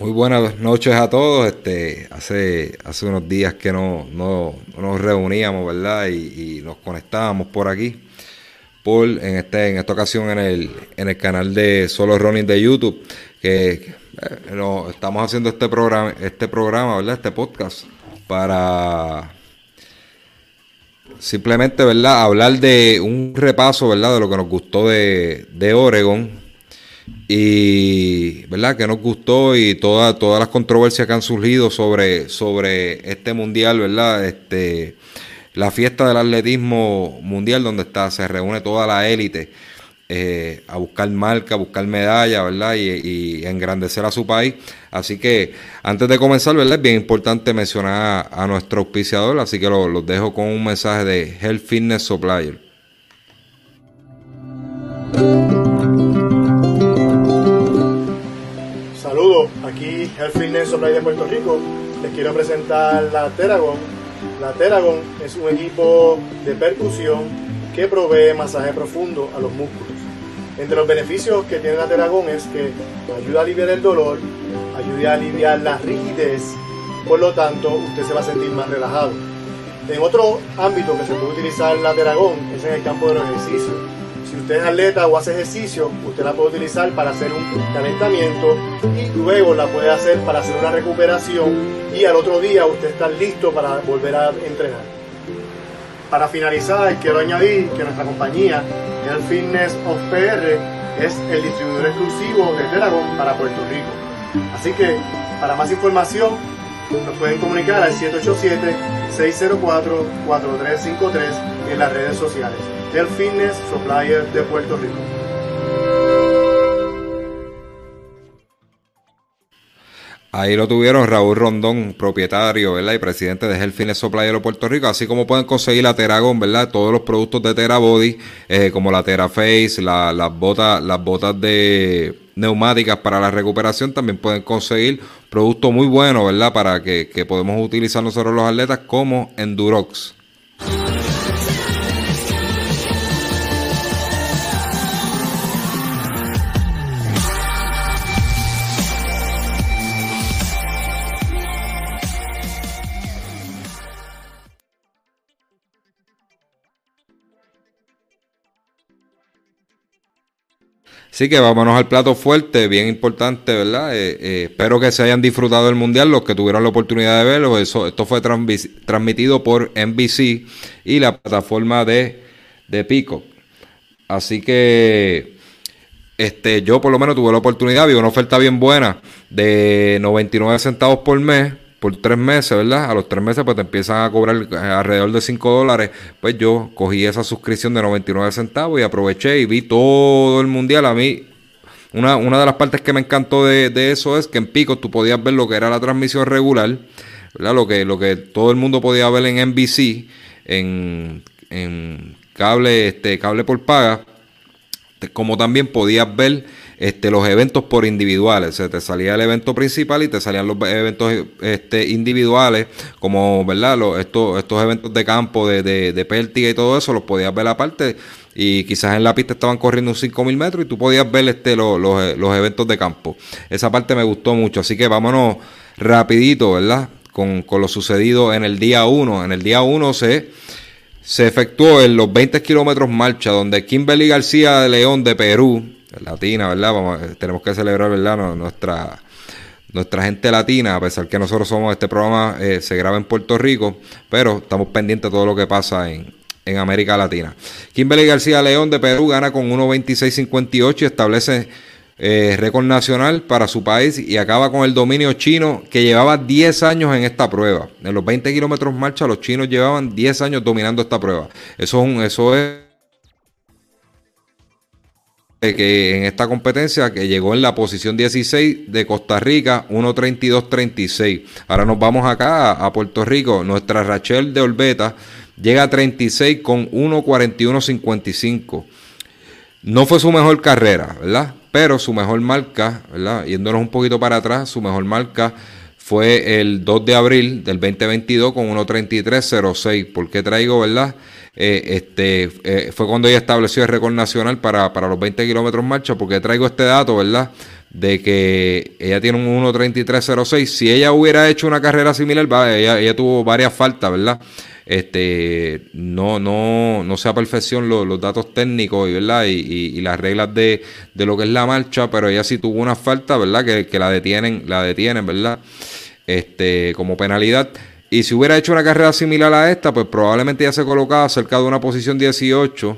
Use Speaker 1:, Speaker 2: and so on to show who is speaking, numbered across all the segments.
Speaker 1: Muy buenas noches a todos. Este, hace, hace unos días que no, nos reuníamos, ¿verdad? Y, nos conectábamos por aquí. Por, en, este, en esta ocasión en el, en el canal de Solo Running de YouTube, que eh, estamos haciendo este programa, este programa, ¿verdad? Este podcast para simplemente, ¿verdad? Hablar de un repaso, ¿verdad? De lo que nos gustó de, de Oregon y verdad que nos gustó y todas todas las controversias que han surgido sobre sobre este mundial verdad este la fiesta del atletismo mundial donde está se reúne toda la élite eh, a buscar marca, a buscar medalla, ¿verdad? Y, engrandecer a su país. Así que antes de comenzar, ¿verdad? Es bien importante mencionar a, nuestro auspiciador, así que los dejo con un mensaje de Health Fitness Supplier.
Speaker 2: Aquí el Fitness de Puerto Rico, les quiero presentar la Teragon. La Teragon es un equipo de percusión que provee masaje profundo a los músculos. Entre los beneficios que tiene la Teragon es que ayuda a aliviar el dolor, ayuda a aliviar la rigidez, por lo tanto usted se va a sentir más relajado. En otro ámbito que se puede utilizar la Teragon es en el campo de los ejercicios si usted es atleta o hace ejercicio, usted la puede utilizar para hacer un calentamiento y luego la puede hacer para hacer una recuperación y al otro día usted está listo para volver a entrenar. Para finalizar, quiero añadir que nuestra compañía, el Fitness of PR, es el distribuidor exclusivo de Teragon para Puerto Rico. Así que, para más información, nos pueden comunicar al 787-604-4353 en las redes sociales del Fitness Supplier de Puerto Rico.
Speaker 1: Ahí lo tuvieron Raúl Rondón, propietario ¿verdad? y presidente de Health Supplier de Puerto Rico. Así como pueden conseguir la Teragon, ¿verdad? Todos los productos de Terabody, eh, como la Teraface, la, las botas, las botas de neumáticas para la recuperación, también pueden conseguir productos muy buenos, ¿verdad? Para que, que podemos utilizar nosotros los atletas como Endurox. Así que vámonos al plato fuerte, bien importante, ¿verdad? Eh, eh, espero que se hayan disfrutado del Mundial, los que tuvieron la oportunidad de verlo. Eso, esto fue transmitido por NBC y la plataforma de, de Pico. Así que este, yo por lo menos tuve la oportunidad, vi una oferta bien buena de 99 centavos por mes por tres meses, ¿verdad? A los tres meses pues te empiezan a cobrar eh, alrededor de 5 dólares. Pues yo cogí esa suscripción de 99 centavos y aproveché y vi todo el mundial. A mí, una, una de las partes que me encantó de, eso es que en Pico tú podías ver lo que era la transmisión regular, ¿verdad? Lo que, lo que todo el mundo podía ver en NBC, en, en cable, este, cable por paga, como también podías ver este, los eventos por individuales. Se te salía el evento principal y te salían los eventos este, individuales, como verdad los, estos, estos eventos de campo, de, de, de y todo eso, los podías ver aparte. Y quizás en la pista estaban corriendo un 5000 metros y tú podías ver este, los, los, eventos de campo. Esa parte me gustó mucho. Así que vámonos rapidito, ¿verdad? Con, con lo sucedido en el día 1. En el día 1 se se efectuó en los 20 kilómetros marcha, donde Kimberly García de León de Perú latina, ¿verdad? Vamos, eh, tenemos que celebrar, ¿verdad? Nuestra, nuestra gente latina, a pesar que nosotros somos, este programa eh, se graba en Puerto Rico, pero estamos pendientes de todo lo que pasa en, en América Latina. Kimberly García León de Perú gana con 1.26.58 y establece eh, récord nacional para su país y acaba con el dominio chino que llevaba 10 años en esta prueba. En los 20 kilómetros marcha los chinos llevaban 10 años dominando esta prueba. Eso es, un, eso es que en esta competencia que llegó en la posición 16 de Costa Rica, 1.32.36. Ahora nos vamos acá a, Puerto Rico. Nuestra Rachel de Olbeta llega a 36 con 1.41.55. No fue su mejor carrera, ¿verdad? Pero su mejor marca, ¿verdad? Yéndonos un poquito para atrás, su mejor marca fue el 2 de abril del 2022 con 1.33.06. ¿Por qué traigo, verdad? Eh, este, eh, fue cuando ella estableció el récord nacional para, los 20 kilómetros marcha, porque traigo este dato, ¿verdad? De que ella tiene un 1.3306. Si ella hubiera hecho una carrera similar, ella, tuvo varias faltas, ¿verdad? Este, no, no, no sea perfección los, datos técnicos ¿verdad? Y, las reglas de, lo que es la marcha, pero ella sí tuvo una falta, ¿verdad? Que, que la detienen, la detienen, ¿verdad? Este, como penalidad. Y si hubiera hecho una carrera similar a esta, pues probablemente ya se colocaba cerca de una posición 18.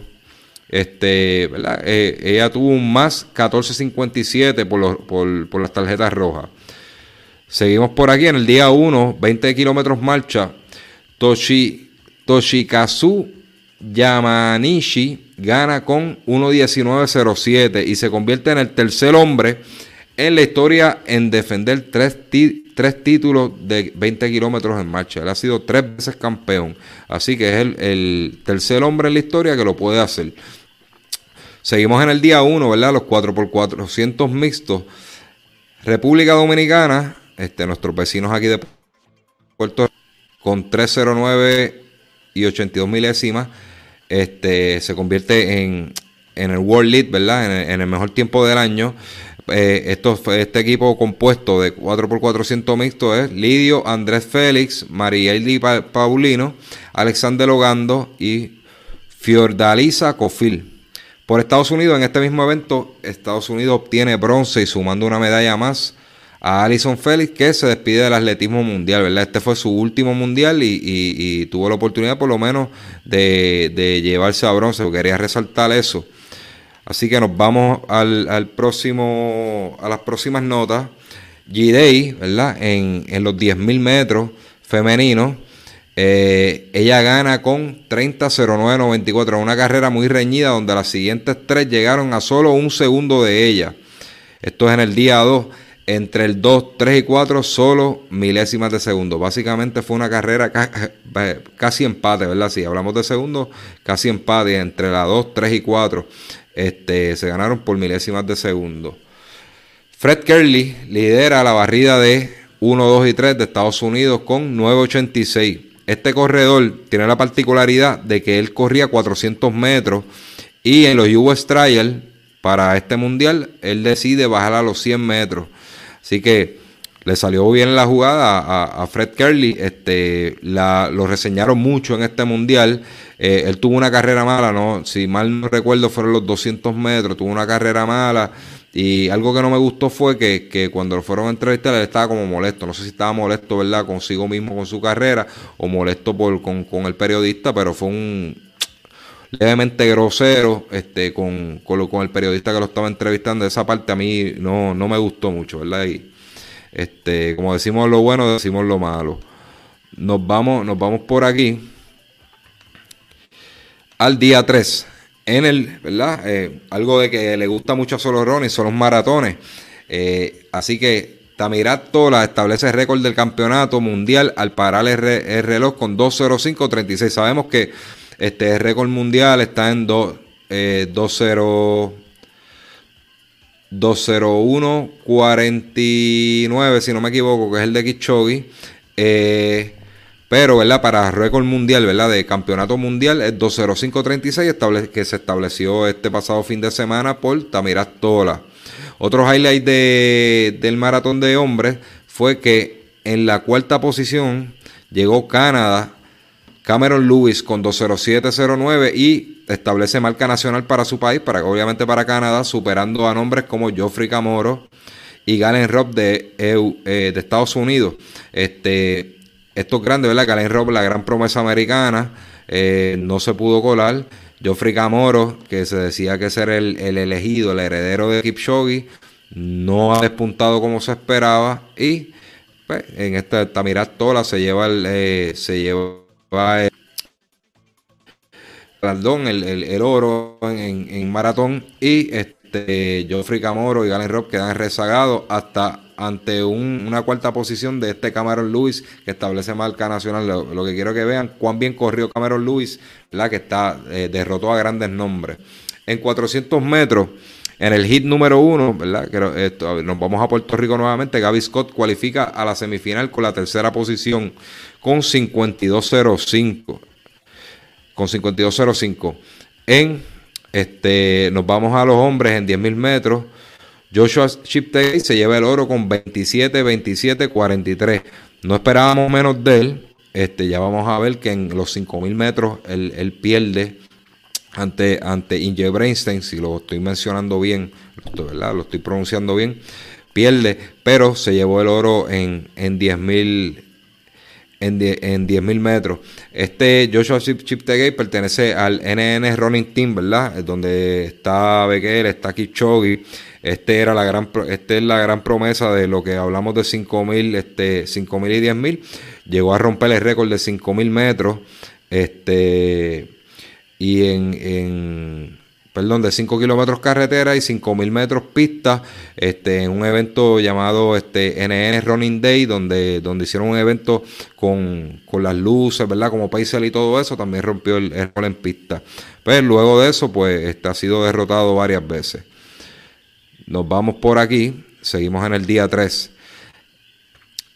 Speaker 1: Este, ¿verdad? Eh, ella tuvo un más 14.57 por, por, las tarjetas rojas. Seguimos por aquí en el día 1, 20 kilómetros marcha. Toshi, Toshikazu Yamanishi gana con 1.19.07 y se convierte en el tercer hombre en la historia en defender tres, tres títulos de 20 kilómetros en marcha. Él ha sido tres veces campeón. Así que es el, tercer hombre en la historia que lo puede hacer. Seguimos en el día 1, ¿verdad? Los 4x400 mixtos. República Dominicana, este, nuestros vecinos aquí de Puerto Rico, con 309 y 82 milésimas, este, se convierte en, en el World Lead, ¿verdad? en el mejor tiempo del año. Eh, este equipo compuesto de 4x400 mixto es Lidio, Andrés Félix, Marieldi Paulino, Alexander Logando y Fiordalisa Cofil. Por Estados Unidos, en este mismo evento, Estados Unidos obtiene bronce y sumando una medalla más a Alison Félix, que se despide del atletismo mundial, ¿verdad? Este fue su último mundial y, tuvo la oportunidad, por lo menos, de, de llevarse a bronce. Quería resaltar eso. Así que nos vamos al, próximo, a las próximas notas. G-Day, ¿verdad? En, los 10.000 metros femeninos. Eh, ella gana con 30.09.94. Una carrera muy reñida donde las siguientes tres llegaron a solo un segundo de ella. Esto es en el día 2. Entre el 2, 3 y 4, solo milésimas de segundo. Básicamente fue una carrera casi empate, ¿verdad? Si hablamos de segundo, casi empate entre la 2, 3 y 4. Este, se ganaron por milésimas de segundo. Fred Kerley lidera la barrida de 1, 2 y 3 de Estados Unidos con 9.86. Este corredor tiene la particularidad de que él corría 400 metros y en los US Trial para este mundial él decide bajar a los 100 metros. Así que le salió bien la jugada a, Fred Kerley. Este, lo reseñaron mucho en este mundial. Eh, él tuvo una carrera mala, ¿no? Si mal no recuerdo, fueron los 200 metros. Tuvo una carrera mala. Y algo que no me gustó fue que, cuando lo fueron a entrevistar, él estaba como molesto. No sé si estaba molesto, ¿verdad? Consigo mismo con su carrera o molesto por, con, el periodista, pero fue un levemente grosero este, con, con, el periodista que lo estaba entrevistando. Esa parte a mí no, no me gustó mucho, ¿verdad? Y, este, como decimos lo bueno, decimos lo malo. Nos vamos, nos vamos por aquí al día 3. En el, ¿verdad? Eh, algo de que le gusta mucho a Solo Ronnie son los maratones. Eh, así que Tamirat Tola establece el récord del campeonato mundial al parar el, reloj con 2.05.36. Sabemos que este récord mundial está en 2, eh, 201.49, si no me equivoco, que es el de Kichogi. Eh, pero, ¿verdad? Para récord mundial, ¿verdad? De campeonato mundial es 205.36 que se estableció este pasado fin de semana por Tamirat Tola. Otro highlight de, del maratón de hombres fue que en la cuarta posición llegó Canadá, Cameron Lewis con 207.09 y establece marca nacional para su país, para obviamente para Canadá, superando a nombres como Geoffrey Camoro y Galen Robb de, eh, de Estados Unidos. Este, esto es grande, ¿verdad? Galen Robb, la gran promesa americana, eh, no se pudo colar. Joffrey Camoro, que se decía que ser el, el elegido, el heredero de Kipchoge, no ha despuntado como se esperaba. Y pues, en esta Tamirat Tola se lleva el, eh, se lleva el, el, el, oro en, en, maratón. Y este Geoffrey Camoro y Galen Robb quedan rezagados hasta ante una cuarta posición de este Cameron Lewis que establece marca nacional. Lo, que quiero que vean cuán bien corrió Cameron Lewis, la que está eh, derrotó a grandes nombres. En 400 metros, en el hit número uno, ¿verdad? nos vamos a Puerto Rico nuevamente. Gaby Scott cualifica a la semifinal con la tercera posición con 52.05. Con 52.05. En este, nos vamos a los hombres en 10.000 metros. Joshua Chiptay se lleva el oro con 27, 27, 43. No esperábamos menos de él. Este, ya vamos a ver que en los 5000 metros él, pierde ante, ante Inge Brainstein, si lo estoy mencionando bien, ¿verdad? lo estoy pronunciando bien, pierde, pero se llevó el oro en, en 10.000 en 10.000 metros. Este Joshua Chip, Chiptegay pertenece al NN Running Team, ¿verdad? Donde está Becker, está Kipchoge. Este era la gran, este es la gran promesa de lo que hablamos de 5.000, este, 5.000 y 10.000. Llegó a romper el récord de 5.000 metros. Este, y en perdón, de 5 kilómetros carretera y 5.000 metros pista, este, en un evento llamado este, NN Running Day, donde, donde hicieron un evento con, las luces, ¿verdad? Como Paisel y todo eso, también rompió el récord en pista. Pero luego de eso, pues, este, ha sido derrotado varias veces. Nos vamos por aquí, seguimos en el día 3.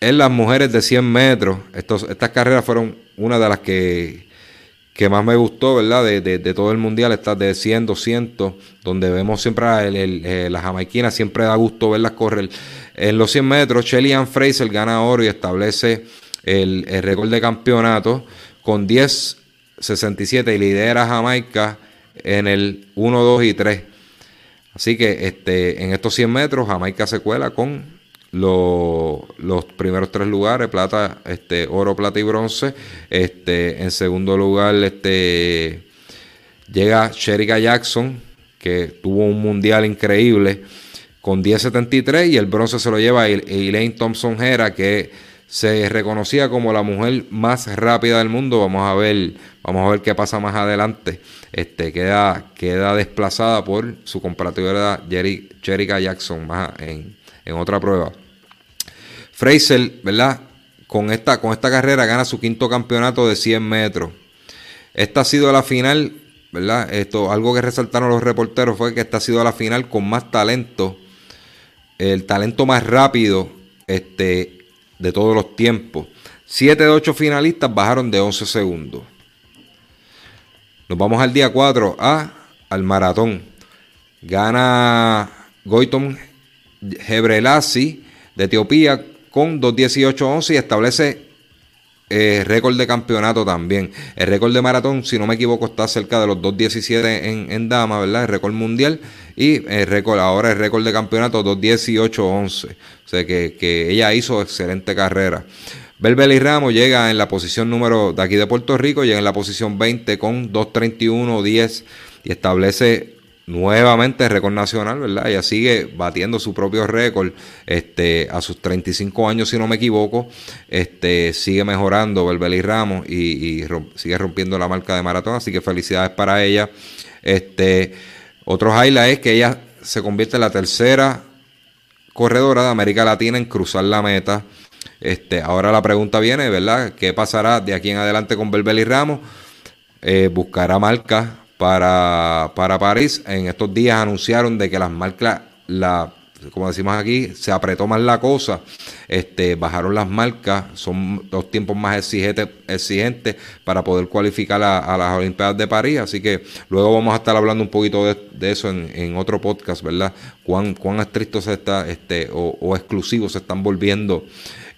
Speaker 1: En las mujeres de 100 metros, estos, estas carreras fueron una de las que que más me gustó, ¿verdad? De, de, todo el mundial, estas de 100, 200, donde vemos siempre a eh, la jamaiquina, siempre da gusto verlas correr. En los 100 metros, Shelly Ann Fraser gana oro y establece el, récord de campeonato con 10.67 y lidera Jamaica en el 1, 2 y 3. Así que este, en estos 100 metros, Jamaica se cuela con los primeros tres lugares, plata, este, oro, plata y bronce. Este, en segundo lugar, este, llega Sherika Jackson, que tuvo un mundial increíble con 10.73 y el bronce se lo lleva Elaine Thompson Hera, que se reconocía como la mujer más rápida del mundo. Vamos a ver, vamos a ver qué pasa más adelante. Este, queda, queda desplazada por su comparativa Sherika Jackson más en, en otra prueba. Fraser, ¿verdad? Con esta, con esta carrera gana su quinto campeonato de 100 metros. Esta ha sido la final, ¿verdad? Esto, algo que resaltaron los reporteros fue que esta ha sido la final con más talento, el talento más rápido este, de todos los tiempos. Siete de ocho finalistas bajaron de 11 segundos. Nos vamos al día 4 a, al maratón. Gana Goitom Hebrelasi de Etiopía con 2.18.11 y establece eh, récord de campeonato también. El récord de maratón, si no me equivoco, está cerca de los 2.17 en, en dama, ¿verdad? El récord mundial. Y el récord, ahora el récord de campeonato 2.18.11. O sea que, que, ella hizo excelente carrera. Belbeli Ramos llega en la posición número de aquí de Puerto Rico, llega en la posición 20 con 2.31.10 y establece nuevamente récord nacional, ¿verdad? Ella sigue batiendo su propio récord este, a sus 35 años, si no me equivoco. Este, sigue mejorando Belbeli Ramos y, sigue rompiendo la marca de maratón, así que felicidades para ella. Este, otro highlight es que ella se convierte en la tercera corredora de América Latina en cruzar la meta. Este, ahora la pregunta viene, ¿verdad? ¿Qué pasará de aquí en adelante con Belbeli Ramos? Eh, buscará marcas para, para París. En estos días anunciaron de que las marcas, la, como decimos aquí, se apretó más la cosa. Este, bajaron las marcas, son los tiempos más exigentes, exigentes para poder cualificar a, las Olimpiadas de París. Así que luego vamos a estar hablando un poquito de, eso en, otro podcast, ¿verdad? Cuán, cuán estrictos está, este, o, o exclusivos se están volviendo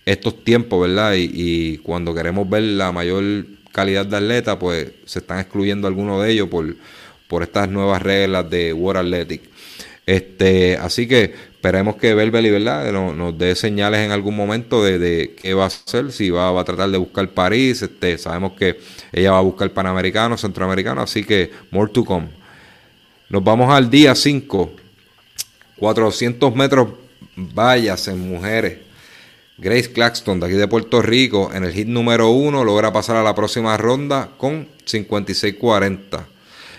Speaker 1: estos tiempos, ¿verdad? Y, y cuando queremos ver la mayor calidad de atleta, pues se están excluyendo algunos de ellos por, por estas nuevas reglas de World Athletic. Este, así que esperemos que Belbeli ¿verdad? Nos, dé señales en algún momento de, qué va a hacer, si va, a tratar de buscar París, este, sabemos que ella va a buscar Panamericano, Centroamericano, así que more to come. Nos vamos al día 5, 400 metros vallas en mujeres. Grace Claxton de aquí de Puerto Rico en el hit número uno logra pasar a la próxima ronda con 56-40.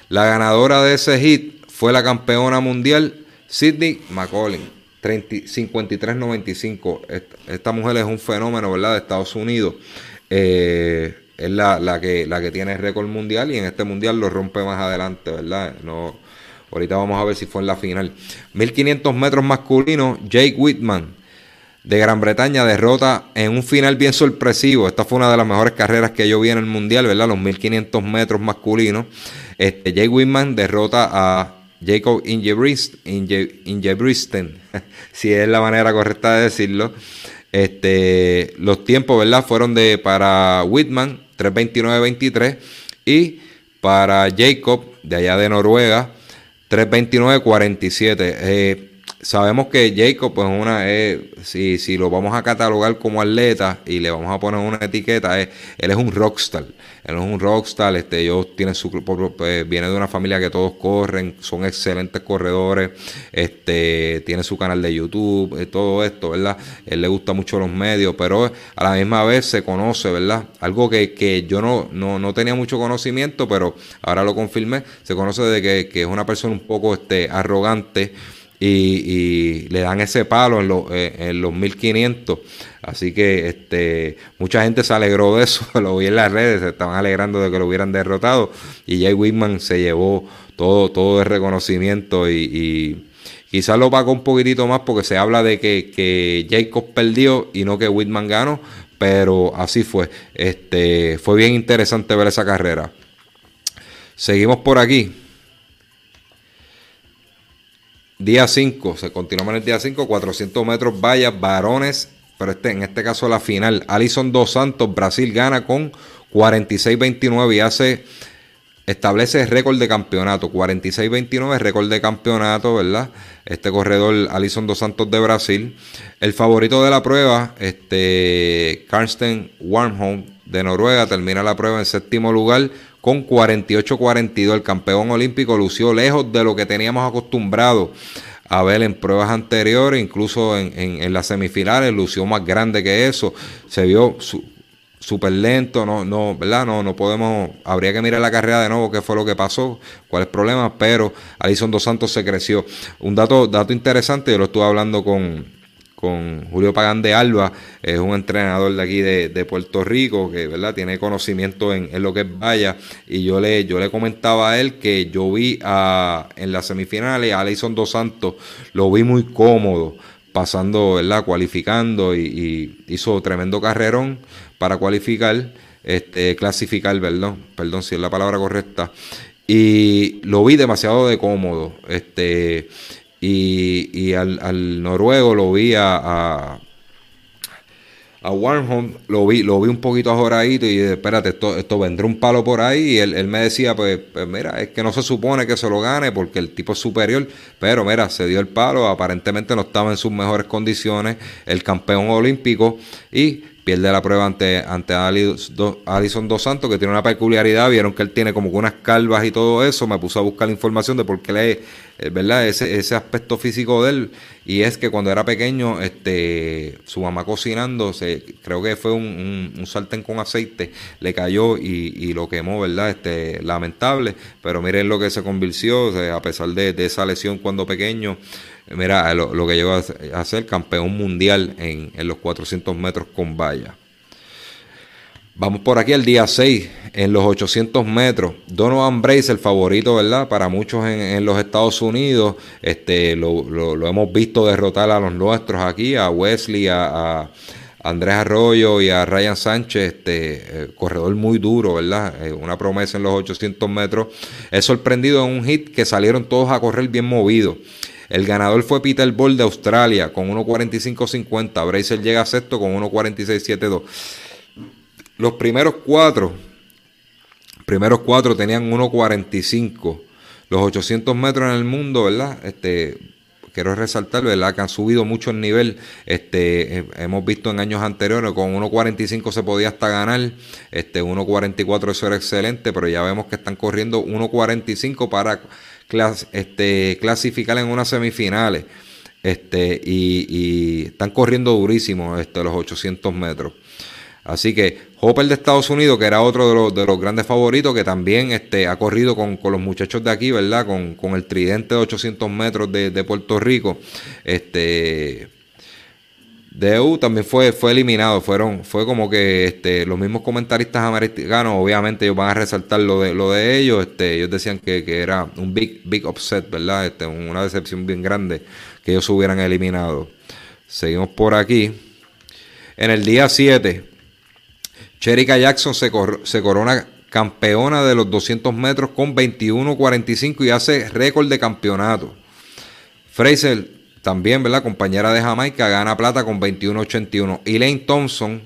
Speaker 1: La ganadora de ese hit fue la campeona mundial Sidney McCollin, 53.95. Esta, mujer es un fenómeno, ¿verdad? De Estados Unidos. Eh, es la, que, la que tiene récord mundial y en este mundial lo rompe más adelante, ¿verdad? Ahorita vamos a ver si fue en la final. 1500 metros masculinos, Jake Whitman de Gran Bretaña derrota en un final bien sorpresivo. Esta fue una de las mejores carreras que yo vi en el mundial, ¿verdad? Los 1500 metros masculinos. Este, Jake Whitman derrota a Jacob Ingebrigtsen, si es la manera correcta de decirlo. Este, los tiempos, ¿verdad? Fueron de para Whitman 3.29.23 y para Jacob de allá de Noruega 3.29.47. Eh, sabemos que Jacob, pues una, eh, si, si lo vamos a catalogar como atleta y le vamos a poner una etiqueta, él es un rockstar. Él es un rockstar, este, ellos tienen su pues, viene de una familia que todos corren, son excelentes corredores, este, tiene su canal de YouTube, eh, todo esto, ¿verdad? Él le gusta mucho los medios, pero a la misma vez se conoce, ¿verdad? Algo que, que yo no, no, no, tenía mucho conocimiento, pero ahora lo confirmé, se conoce de que, que es una persona un poco este, arrogante y, le dan ese palo en, los eh, en los 1500. Así que este, mucha gente se alegró de eso, lo vi en las redes, se estaban alegrando de que lo hubieran derrotado y Jay Whitman se llevó todo, todo el reconocimiento y, quizás lo pagó un poquitito más porque se habla de que, que Jacob perdió y no que Whitman ganó, pero así fue. Este, fue bien interesante ver esa carrera. Seguimos por aquí. Día 5, se continúa en el día 5, 400 metros vallas, varones, pero este, en este caso la final. Alison Dos Santos, Brasil gana con 46-29 y hace, establece récord de campeonato. 46-29, récord de campeonato, ¿verdad? Este corredor Alison Dos Santos de Brasil. El favorito de la prueba, este, Karsten Warmholm de Noruega, termina la prueba en séptimo lugar con 48-42. El campeón olímpico lució lejos de lo que teníamos acostumbrado a ver en pruebas anteriores, incluso en, las semifinales, lució más grande que eso. Se vio súper lento, no, no, ¿verdad? No, no podemos, habría que mirar la carrera de nuevo, qué fue lo que pasó, cuál es el problema, pero Alison Dos Santos se creció. Un dato, dato interesante, yo lo estuve hablando con, con Julio Pagán de Alba, es un entrenador de aquí de, Puerto Rico que ¿verdad? tiene conocimiento en, lo que es valla y yo le, yo le comentaba a él que yo vi a, en las semifinales a Alison Dos Santos, lo vi muy cómodo pasando, ¿verdad? cualificando y, hizo tremendo carrerón para cualificar, este, clasificar, perdón, perdón si es la palabra correcta, y lo vi demasiado de cómodo, este, y, al, noruego lo vi a, a, a lo vi, lo vi un poquito ajoradito y espérate, esto, esto vendrá un palo por ahí. Y él, me decía, pues, pues, mira, es que no se supone que se lo gane porque el tipo es superior, pero mira, se dio el palo, aparentemente no estaba en sus mejores condiciones, el campeón olímpico y pierde la prueba ante, ante Alison Dos Santos, que tiene una peculiaridad, vieron que él tiene como unas calvas y todo eso, me puse a buscar la información de por qué le, eh, ¿verdad? Ese, ese aspecto físico de él, y es que cuando era pequeño, este, su mamá cocinando, se, creo que fue un, un, sartén con aceite, le cayó y, y, lo quemó, ¿verdad? Este, lamentable, pero miren lo que se convirtió, a pesar de, de esa lesión cuando pequeño, Mira, lo, que llegó a ser campeón mundial en, los 400 metros con valla. Vamos por aquí al día 6, en los 800 metros. Donovan Brace, el favorito, ¿verdad? Para muchos en, los Estados Unidos. Este, lo, hemos visto derrotar a los nuestros aquí, a Wesley, a, Andrés Arroyo y a Ryan Sánchez, este, eh, corredor muy duro, ¿verdad? Eh, una promesa en los 800 metros. Es sorprendido en un hit que salieron todos a correr bien movidos. El ganador fue Peter Ball de Australia con 1.45.50. Bracer llega a sexto con 1.46.72. Los primeros cuatro, primeros cuatro tenían 1.45. Los 800 metros en el mundo, ¿verdad? Este, quiero resaltar, ¿verdad? Que han subido mucho el nivel. Este, eh, hemos visto en años anteriores, con 1.45 se podía hasta ganar. Este, 1.44 eso era excelente, pero ya vemos que están corriendo 1.45 para este, clasificar en unas semifinales. Este, y, están corriendo durísimo este, los 800 metros. Así que Hopper de Estados Unidos, que era otro de los, de los grandes favoritos, que también este, ha corrido con, los muchachos de aquí, ¿verdad? Con, con, el tridente de 800 metros de, de Puerto Rico. Este, DEU también fue, fue eliminado. Fueron, fue como que este, los mismos comentaristas americanos, obviamente, ellos van a resaltar lo de, lo de ellos. Este, ellos decían que, era un big, big upset, ¿verdad? Este, una decepción bien grande que ellos hubieran eliminado. Seguimos por aquí. En el día 7, Cherika Jackson se, se corona campeona de los 200 metros con 21.45 y hace récord de campeonato. Fraser también, ¿verdad? Compañera de Jamaica, gana plata con 21.81. Elaine Thompson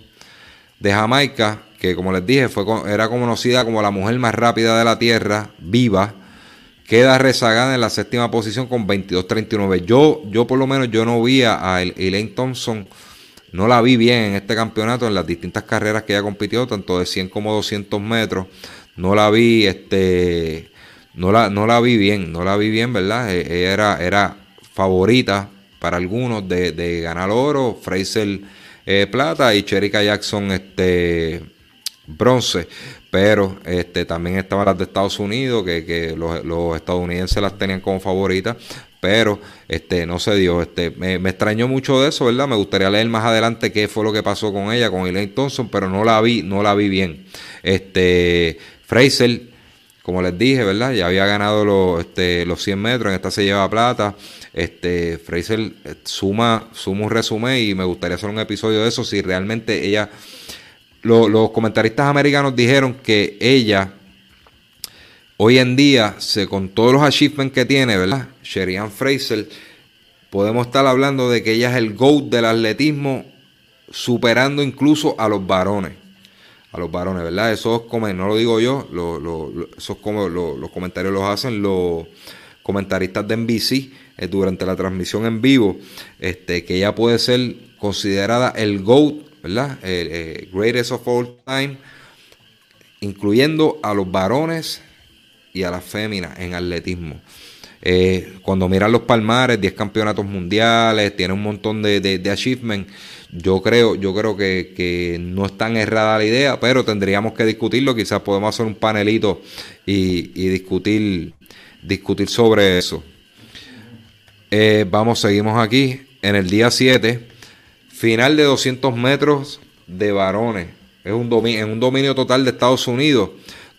Speaker 1: de Jamaica, que como les dije, fue, era conocida como la mujer más rápida de la Tierra, viva, queda rezagada en la séptima posición con 22.39. Yo, yo por lo menos, yo no vi a Elaine Thompson, no la vi bien en este campeonato, en las distintas carreras que ella compitió, tanto de 100 como 200 metros. No la vi, este, no la, no la vi bien, no la vi bien, ¿verdad? E, era, era favorita para algunos de, ganar oro, Fraser eh, plata y Cherika Jackson este bronce, pero este también estaban las de Estados Unidos, que, los, estadounidenses las tenían como favoritas, pero este no se dio. Este, me, extrañó mucho de eso, ¿verdad? Me gustaría leer más adelante qué fue lo que pasó con ella, con Elaine Thompson, pero no la vi, no la vi bien. Este Fraser, como les dije, ¿verdad? Ya había ganado los, este, los 100 metros, en esta se lleva plata. Este, Fraser eh, suma, suma un resumen y me gustaría hacer un episodio de eso si realmente ella, los comentaristas americanos dijeron que ella hoy en día, se, con todos los achievements que tiene, ¿verdad? Sherian Fraser, podemos estar hablando de que ella es el GOAT del atletismo, superando incluso a los varones. A los varones, ¿verdad? Eso es como, no lo digo yo, eso es como los comentarios los hacen los comentaristas de NBC eh, durante la transmisión en vivo, este, que ella puede ser considerada el GOAT, ¿verdad? Eh, greatest of all time, incluyendo a los varones y a las féminas en atletismo. Eh, cuando miran los palmares, 10 campeonatos mundiales, tiene un montón de, de, achievements. Yo creo, yo creo que, que, no es tan errada la idea, pero tendríamos que discutirlo. Quizás podemos hacer un panelito y, y discutir, discutir sobre eso. Eh, vamos, seguimos aquí. En el día 7, final de 200 metros de varones. Es un dominio, en un dominio total de Estados Unidos.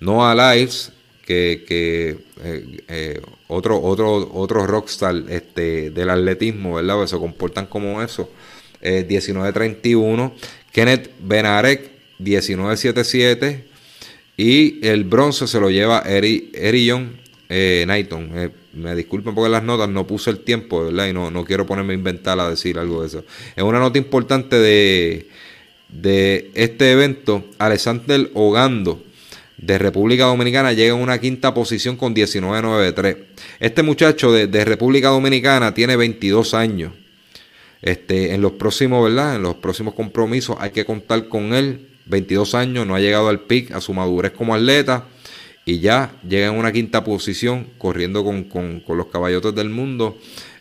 Speaker 1: Noah Lives, que, que eh, eh, otro, otro, otro rockstar este, del atletismo, ¿verdad? Que se comportan como eso. 19-31. Kenneth Benarek, 19-77. Y el bronce se lo lleva Eri, Erion eh, me disculpen porque las notas no puse el tiempo, ¿verdad? Y no, no quiero ponerme a inventar a decir algo de eso. Es una nota importante de, de este evento. Alexander Ogando de República Dominicana llega en una quinta posición con 19.93. Este muchacho de, de, República Dominicana tiene 22 años. Este, en los próximos, ¿verdad? En los próximos compromisos hay que contar con él. 22 años, no ha llegado al pic, a su madurez como atleta y ya llega en una quinta posición corriendo con, los caballotes del mundo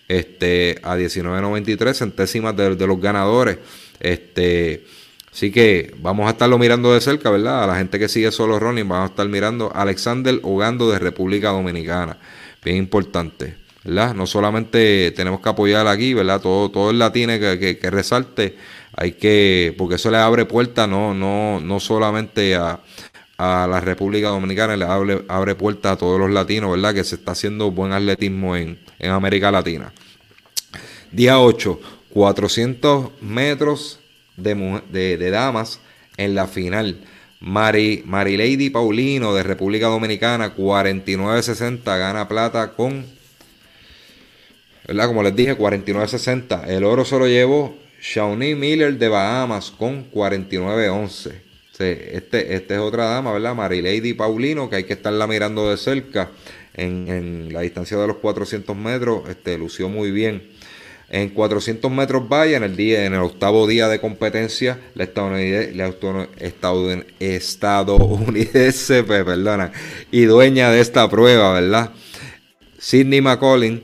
Speaker 1: este, a 19.93 centésimas de, los ganadores. Este, así que vamos a estarlo mirando de cerca, ¿verdad? A la gente que sigue solo running, vamos a estar mirando a Alexander Ogando de República Dominicana. Bien importante. ¿verdad? No solamente tenemos que apoyar aquí, ¿verdad? Todo, todo el latino que, que, resalte, hay que, porque eso le abre puertas no, no, no solamente a, a la República Dominicana le abre, abre puertas a todos los latinos, ¿verdad? Que se está haciendo buen atletismo en, América Latina. Día 8, 400 metros de, damas en la final. Mari, Lady Paulino de República Dominicana, 49-60, gana plata con, ¿verdad? Como les dije, 49-60. El oro se lo llevó Shawnee Miller de Bahamas con 49-11. Este, este es otra dama, ¿verdad? Marilady Paulino, que hay que estarla mirando de cerca en, la distancia de los 400 metros. Este, lució muy bien. En 400 metros vaya, en el día, en el octavo día de competencia, la estadounidense, estadounidense pues, perdona, y dueña de esta prueba, ¿verdad? Sidney McCollin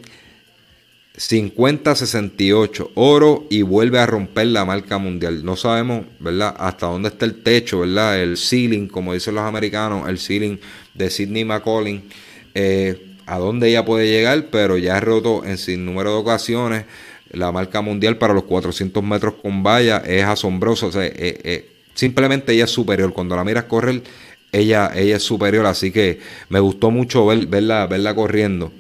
Speaker 1: 50-68, oro y vuelve a romper la marca mundial. No sabemos, ¿verdad? Hasta dónde está el techo, ¿verdad? El ceiling, como dicen los americanos, el ceiling de Sidney McCollin. Eh, a dónde ella puede llegar, pero ya ha roto en sin número de ocasiones la marca mundial para los 400 metros con valla. Es asombroso. O sea, eh, eh, simplemente ella es superior. Cuando la miras correr, ella, ella es superior. Así que me gustó mucho ver, verla, verla corriendo.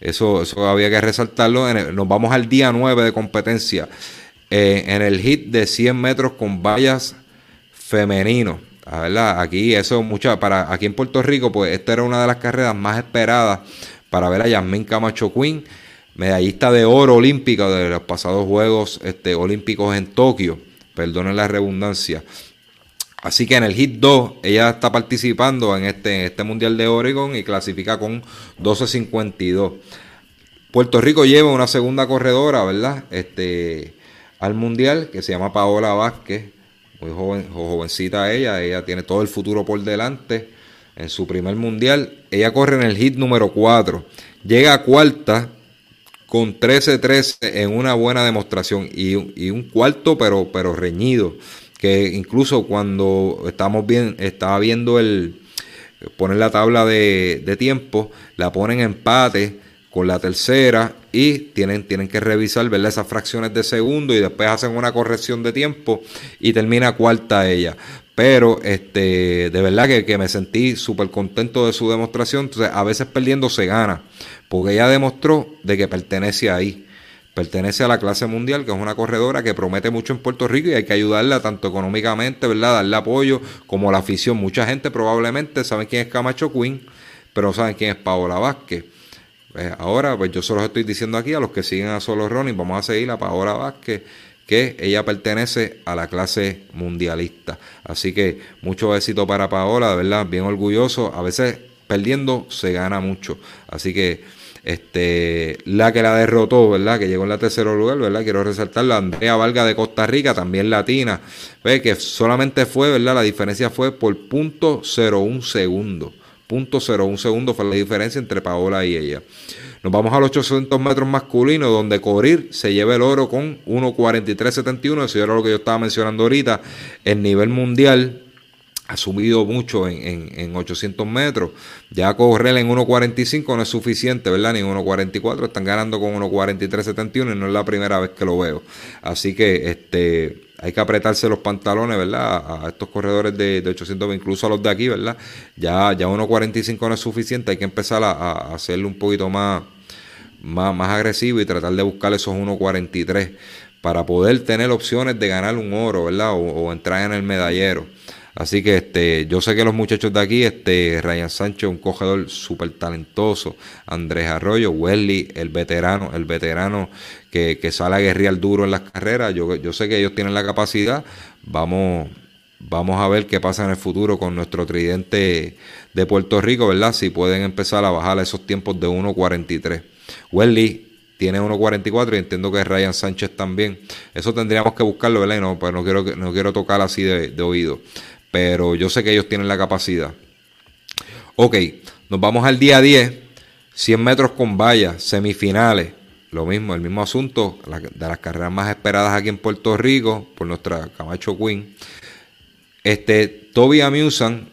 Speaker 1: Eso, eso había que resaltarlo. nos vamos al día 9 de competencia. Eh, en el hit de 100 metros con vallas femenino. ¿verdad? Aquí eso mucha para aquí en Puerto Rico, pues esta era una de las carreras más esperadas para ver a Yasmin Camacho Queen, medallista de oro olímpica de los pasados Juegos este, Olímpicos en Tokio. Perdonen la redundancia. Así que en el Hit 2 ella está participando en este, este Mundial de Oregon y clasifica con 12.52. Puerto Rico lleva una segunda corredora, ¿verdad? Este, al Mundial que se llama Paola Vázquez. Muy joven, jovencita ella, ella tiene todo el futuro por delante. En su primer Mundial, ella corre en el hit número 4. Llega a cuarta con 13-13 en una buena demostración y, y un cuarto pero, pero reñido que incluso cuando estamos bien, estaba viendo el poner la tabla de, de tiempo, la ponen empate con la tercera y tienen, tienen que revisar ¿verdad? esas fracciones de segundo y después hacen una corrección de tiempo y termina cuarta ella. Pero este, de verdad que, que me sentí súper contento de su demostración. Entonces, a veces perdiendo se gana, porque ella demostró de que pertenece ahí pertenece a la clase mundial, que es una corredora que promete mucho en Puerto Rico y hay que ayudarla tanto económicamente, ¿verdad? Darle apoyo como la afición. Mucha gente probablemente sabe quién es Camacho Queen, pero no saben quién es Paola Vázquez. Pues ahora, pues yo solo estoy diciendo aquí a los que siguen a Solo Ronnie, vamos a seguir a Paola Vázquez, que ella pertenece a la clase mundialista. Así que mucho éxito para Paola, de verdad, bien orgulloso. A veces perdiendo se gana mucho. Así que este, la que la derrotó, ¿verdad? Que llegó en la tercer lugar, ¿verdad? Quiero resaltarla, Andrea Valga de Costa Rica, también latina. Ve que solamente fue, ¿verdad? La diferencia fue por punto 01 segundo. Punto 01 segundo fue la diferencia entre Paola y ella. Nos vamos a los 800 metros masculinos, donde Corir se lleva el oro con 1.43.71. Eso era lo que yo estaba mencionando ahorita. El nivel mundial ha subido mucho en, en, 800 metros. Ya correr en 1.45 no es suficiente, ¿verdad? Ni en 1.44. Están ganando con 1.43.71 y no es la primera vez que lo veo. Así que este hay que apretarse los pantalones, ¿verdad? A, estos corredores de, 800, incluso a los de aquí, ¿verdad? Ya, ya 1.45 no es suficiente. Hay que empezar a, hacerlo un poquito más, más, más agresivo y tratar de buscar esos 1.43 para poder tener opciones de ganar un oro, ¿verdad? o entrar en el medallero. Así que este, yo sé que los muchachos de aquí, este, Ryan Sancho, un cogedor súper talentoso, Andrés Arroyo, Wesley, el veterano, el veterano que, que sale a guerrear duro en las carreras, yo, yo sé que ellos tienen la capacidad, vamos, vamos a ver qué pasa en el futuro con nuestro tridente de Puerto Rico, ¿verdad? Si pueden empezar a bajar esos tiempos de 1.43. Wesley tiene 1.44 y entiendo que Ryan Sánchez también. Eso tendríamos que buscarlo, ¿verdad? Y no, pues no quiero, no quiero tocar así de, de oído pero yo sé que ellos tienen la capacidad. Ok, nos vamos al día 10, 100 metros con vallas, semifinales. Lo mismo, el mismo asunto, de las carreras más esperadas aquí en Puerto Rico por nuestra Camacho Queen. Este, Toby Amusan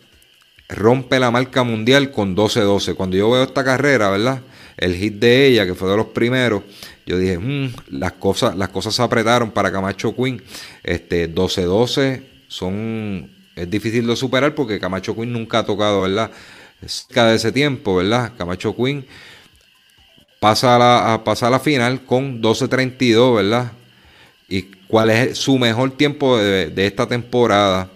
Speaker 1: rompe la marca mundial con 12-12. Cuando yo veo esta carrera, ¿verdad? El hit de ella, que fue de los primeros, yo dije, mm, las, cosas, las cosas se apretaron para Camacho Queen. Este, 12-12 son es difícil de superar porque Camacho Queen nunca ha tocado, ¿verdad? Cerca de ese tiempo, ¿verdad? Camacho Queen pasa a la, a, pasa a la final con 12.32, ¿verdad? ¿Y cuál es su mejor tiempo de, esta temporada?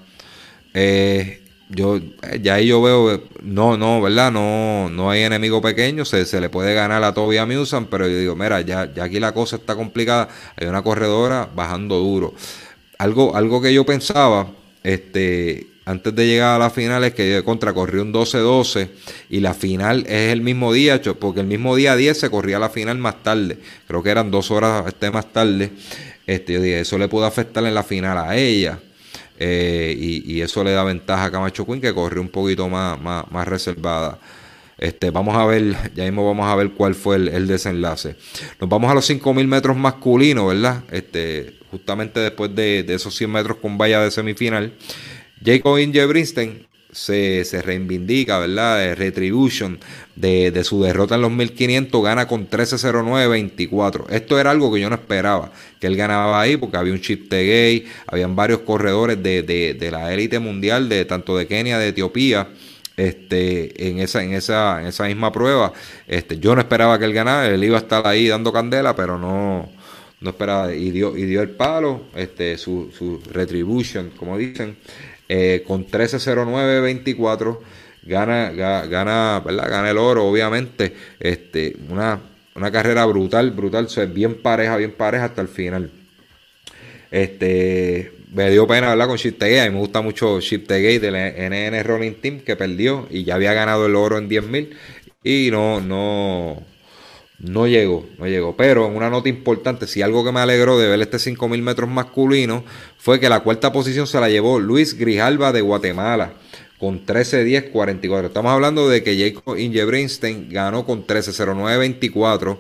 Speaker 1: Eh, yo ya ahí yo veo, no, no, ¿verdad? No, no hay enemigo pequeño, se, se le puede ganar a Toby Musan, pero yo digo, mira, ya, ya aquí la cosa está complicada, hay una corredora bajando duro. Algo, algo que yo pensaba este, antes de llegar a la final es que contra corrió un 12-12 y la final es el mismo día, porque el mismo día 10 se corría la final más tarde, creo que eran dos horas este, más tarde, este, yo dije, eso le pudo afectar en la final a ella. Eh, y, eso le da ventaja a Camacho Queen que corrió un poquito más, más, reservada. Este, vamos a ver, ya mismo vamos a ver cuál fue el, desenlace. Nos vamos a los 5000 metros masculinos, ¿verdad? Este, justamente después de, esos 100 metros con valla de semifinal. Jacob Ingebrinstein se, se reivindica, ¿verdad? De Retribution de, su derrota en los 1500, gana con 13.09.24. Esto era algo que yo no esperaba, que él ganaba ahí, porque había un chip de gay, habían varios corredores de, de la élite mundial, de tanto de Kenia, de Etiopía este, en, esa, en, esa, en esa misma prueba. Este, yo no esperaba que él ganara, él iba a estar ahí dando candela, pero no, no esperaba. Y dio, y dio el palo, este, su, su retribution, como dicen, eh, con 13.09.24. Gana, gana, ¿verdad? gana el oro, obviamente. Este, una, una carrera brutal, brutal. bien pareja, bien pareja hasta el final. Este, me dio pena hablar con Chip Tegay. A mí me gusta mucho Chip Tegay del NN Rolling Team que perdió y ya había ganado el oro en 10.000 y no, no, no llegó, no llegó. Pero en una nota importante, si algo que me alegró de ver este 5.000 metros masculino fue que la cuarta posición se la llevó Luis Grijalva de Guatemala con 13.10.44. Estamos hablando de que Jacob Ingebrinstein ganó con 13.09.24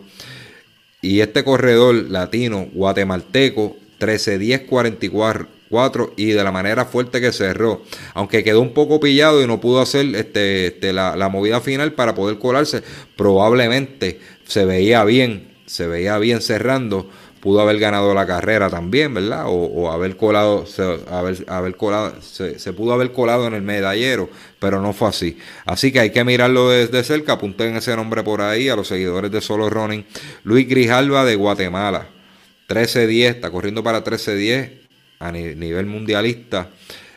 Speaker 1: y este corredor latino guatemalteco 13.10.44 y de la manera fuerte que cerró. Aunque quedó un poco pillado y no pudo hacer este, este, la, movida final para poder colarse, probablemente se veía bien, se veía bien cerrando. Pudo haber ganado la carrera también, ¿verdad? O, haber colado, se, haber, haber colado, se, pudo haber colado en el medallero, pero no fue así. Así que hay que mirarlo desde cerca. Apunten ese nombre por ahí a los seguidores de Solo Running. Luis Grijalva de Guatemala. 13-10, está corriendo para 13-10 a nivel mundialista.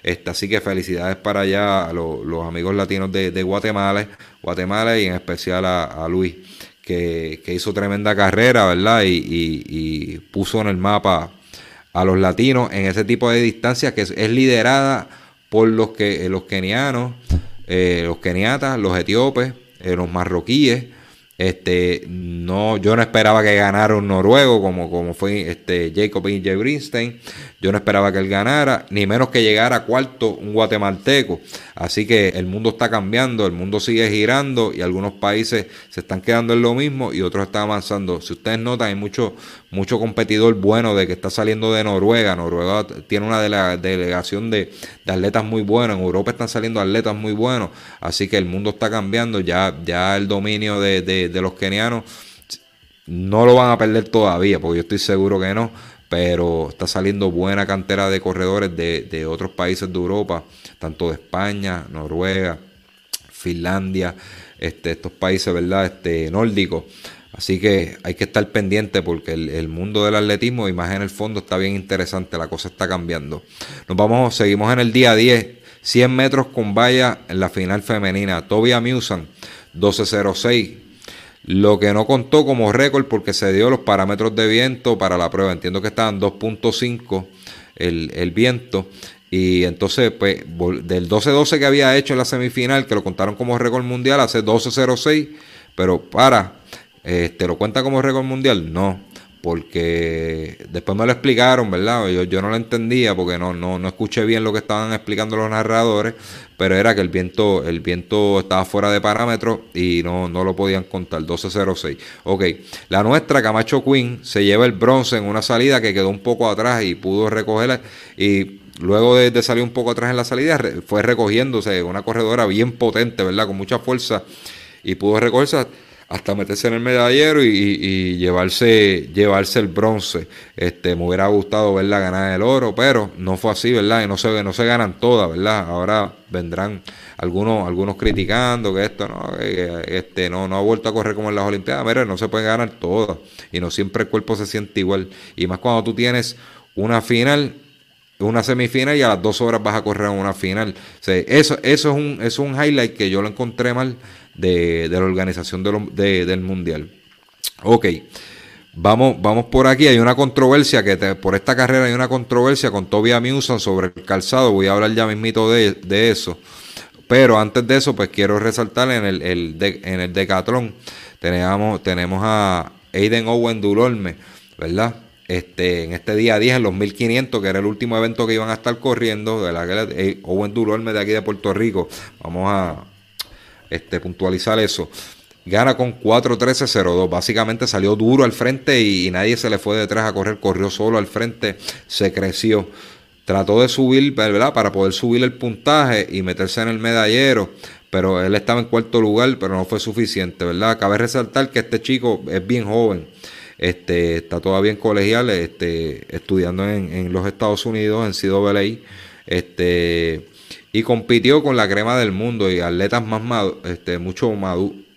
Speaker 1: Este, así que felicidades para allá a los amigos latinos de, Guatemala, Guatemala y en especial a, Luis, que, hizo tremenda carrera, ¿verdad? Y, puso en el mapa a los latinos en ese tipo de distancia que es, liderada por los, que, los kenianos, eh, los keniatas, los etíopes, eh, los marroquíes, este, no, yo no esperaba que ganara un noruego como, como fue este Jacob Ingebrinstein. Yo no esperaba que él ganara, ni menos que llegara cuarto un guatemalteco. Así que el mundo está cambiando, el mundo sigue girando y algunos países se están quedando en lo mismo y otros están avanzando. Si ustedes notan, hay mucho, mucho competidor bueno de que está saliendo de Noruega. Noruega tiene una delegación de, atletas muy buenos. En Europa están saliendo atletas muy buenos. Así que el mundo está cambiando. Ya, ya el dominio de, de los kenianos no lo van a perder todavía, porque yo estoy seguro que no pero está saliendo buena cantera de corredores de, otros países de Europa, tanto de España, Noruega, Finlandia, este, estos países, ¿verdad? Este, nórdicos. Así que hay que estar pendiente porque el, mundo del atletismo, y más en el fondo, está bien interesante, la cosa está cambiando. Nos vamos, seguimos en el día 10, 100 metros con valla en la final femenina. Tobia Musan, 1206 lo que no contó como récord porque se dio los parámetros de viento para la prueba. Entiendo que estaban 2.5 el, el viento. Y entonces, pues, del 12-12 que había hecho en la semifinal, que lo contaron como récord mundial, hace 12-06, pero para, eh, ¿te lo cuenta como récord mundial? No porque después me lo explicaron, ¿verdad? Yo, yo no lo entendía porque no, no, no escuché bien lo que estaban explicando los narradores, pero era que el viento, el viento estaba fuera de parámetros y no, no lo podían contar, 12.06. Ok, la nuestra, Camacho Queen, se lleva el bronce en una salida que quedó un poco atrás y pudo recogerla y luego de, de salir un poco atrás en la salida fue recogiéndose una corredora bien potente, ¿verdad? Con mucha fuerza y pudo recogerse hasta meterse en el medallero y, llevarse, llevarse el bronce. Este, me hubiera gustado verla ganar el oro, pero no fue así, ¿verdad? Y no se, no se ganan todas, ¿verdad? Ahora vendrán algunos, algunos criticando que esto no, este, no, no ha vuelto a correr como en las Olimpiadas. Mira, no se pueden ganar todas. Y no siempre el cuerpo se siente igual. Y más cuando tú tienes una final una semifinal y a las dos horas vas a correr una final. eso, eso, es un, es un highlight que yo lo encontré mal de, la organización del Mundial. Ok, vamos, vamos por aquí. Hay una controversia, que por esta carrera hay una controversia con Tobias Musan sobre el calzado. Voy a hablar ya mismito de, de eso. Pero antes de eso, pues quiero resaltar en el, en el Decathlon. Tenemos, tenemos a Aiden Owen Dulorme, ¿verdad? Este, en este día 10, en los 1500, que era el último evento que iban a estar corriendo, de la que Owen Dulorme de aquí de Puerto Rico. Vamos a, este, puntualizar eso. Gana con 4-13-0-2. Básicamente salió duro al frente y, nadie se le fue detrás a correr. Corrió solo al frente. Se creció. Trató de subir, ¿verdad? Para poder subir el puntaje y meterse en el medallero. Pero él estaba en cuarto lugar, pero no fue suficiente, ¿verdad? Cabe resaltar que este chico es bien joven. Este, está todavía en colegial, este, estudiando en, los Estados Unidos, en CWA. Este, y compitió con la crema del mundo y atletas más este, mucho